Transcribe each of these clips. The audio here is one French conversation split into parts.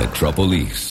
Metropolis.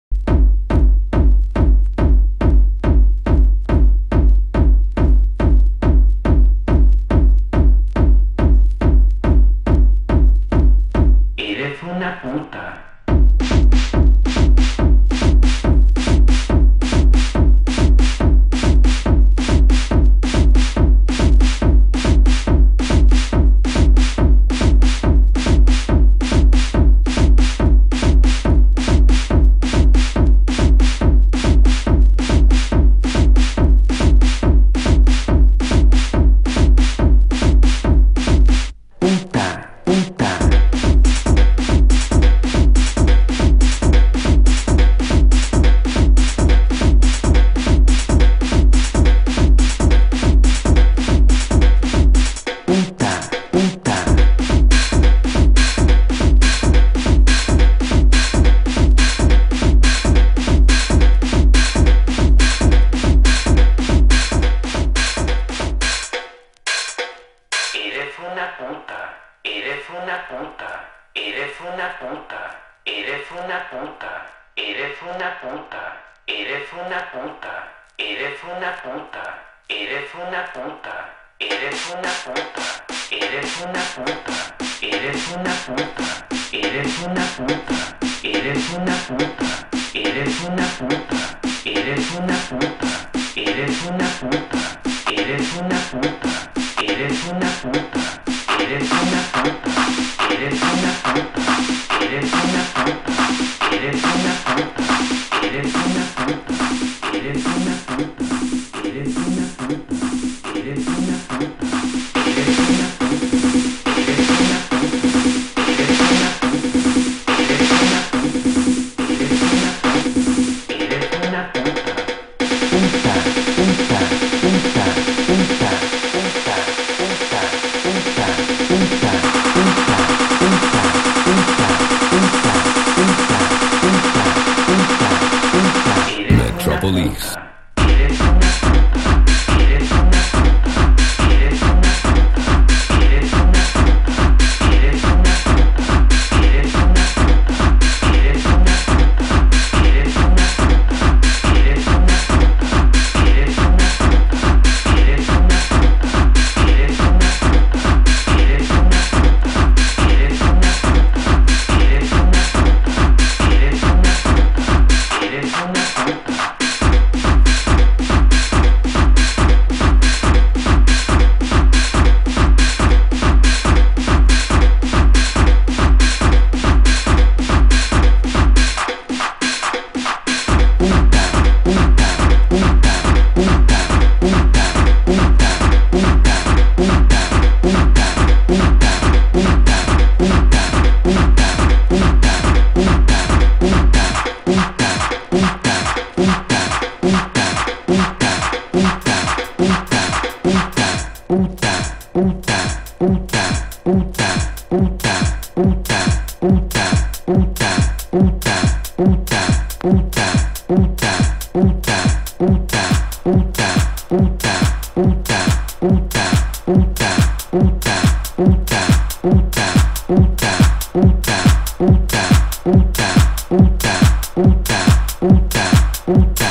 puta.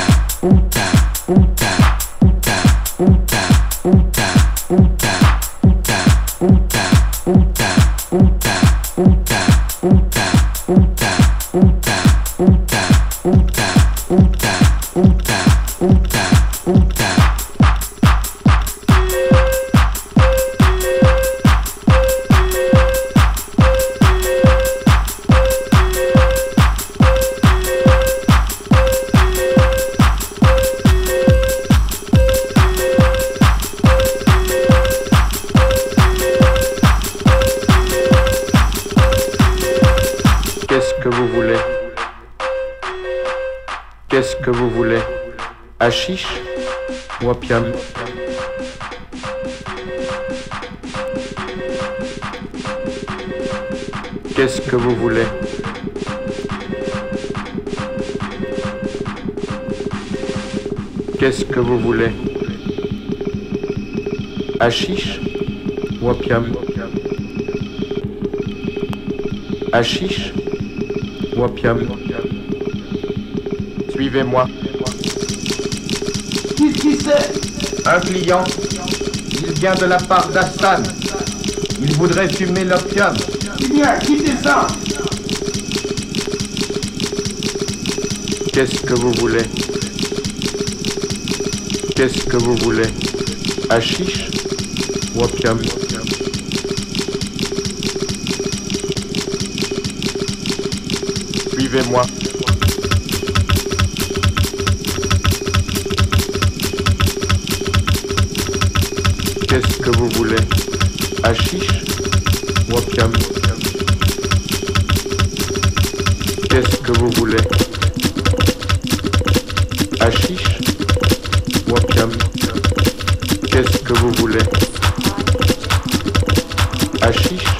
Hachiche ou opium Suivez-moi. Qu'est-ce qui c'est? Un client. Il vient de la part d'Astan. Il voudrait fumer l'opium. Eh bien, quittez ça? Qu'est-ce que vous voulez? Qu'est-ce que vous voulez? Hachiche ou opium suivez-moi. Qu'est-ce que vous voulez? Hachiche Wapcam Qu'est-ce que vous voulez? Hachiche Wapcam Qu'est-ce que vous voulez? Hachiche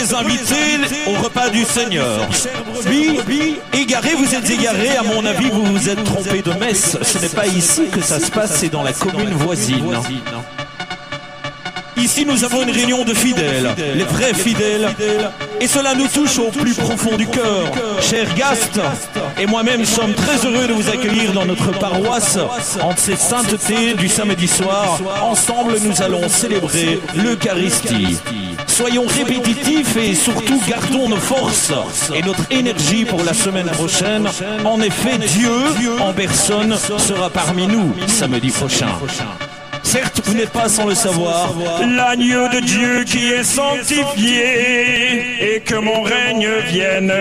Les invités au repas du Seigneur. Puis, égaré, vous êtes égaré, à mon avis, vous vous êtes trompé de messe. Ce n'est pas ici que ça se passe, c'est dans la commune voisine. Ici, nous avons une réunion de fidèles, les vrais fidèles. Et cela nous touche au plus profond du cœur. Cher Gast et moi-même sommes très heureux de vous accueillir dans notre paroisse en ces saintetés du samedi soir. Ensemble, nous allons célébrer l'Eucharistie. Soyons répétitifs et surtout gardons nos forces et notre énergie pour la semaine prochaine. En effet, Dieu en personne sera parmi nous samedi prochain. Certes, vous n'êtes pas sans le savoir, l'agneau de Dieu qui est sanctifié et que mon règne vienne.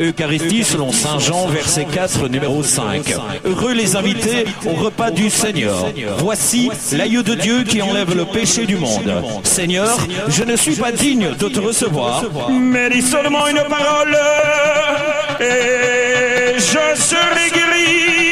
Eucharistie selon Saint Jean, verset 4, numéro 5. Heureux les invités au repas du Seigneur. Voici l'agneau de Dieu qui enlève le péché du monde. Seigneur, je ne suis pas digne de te recevoir, mais dis seulement une parole et je serai guéri.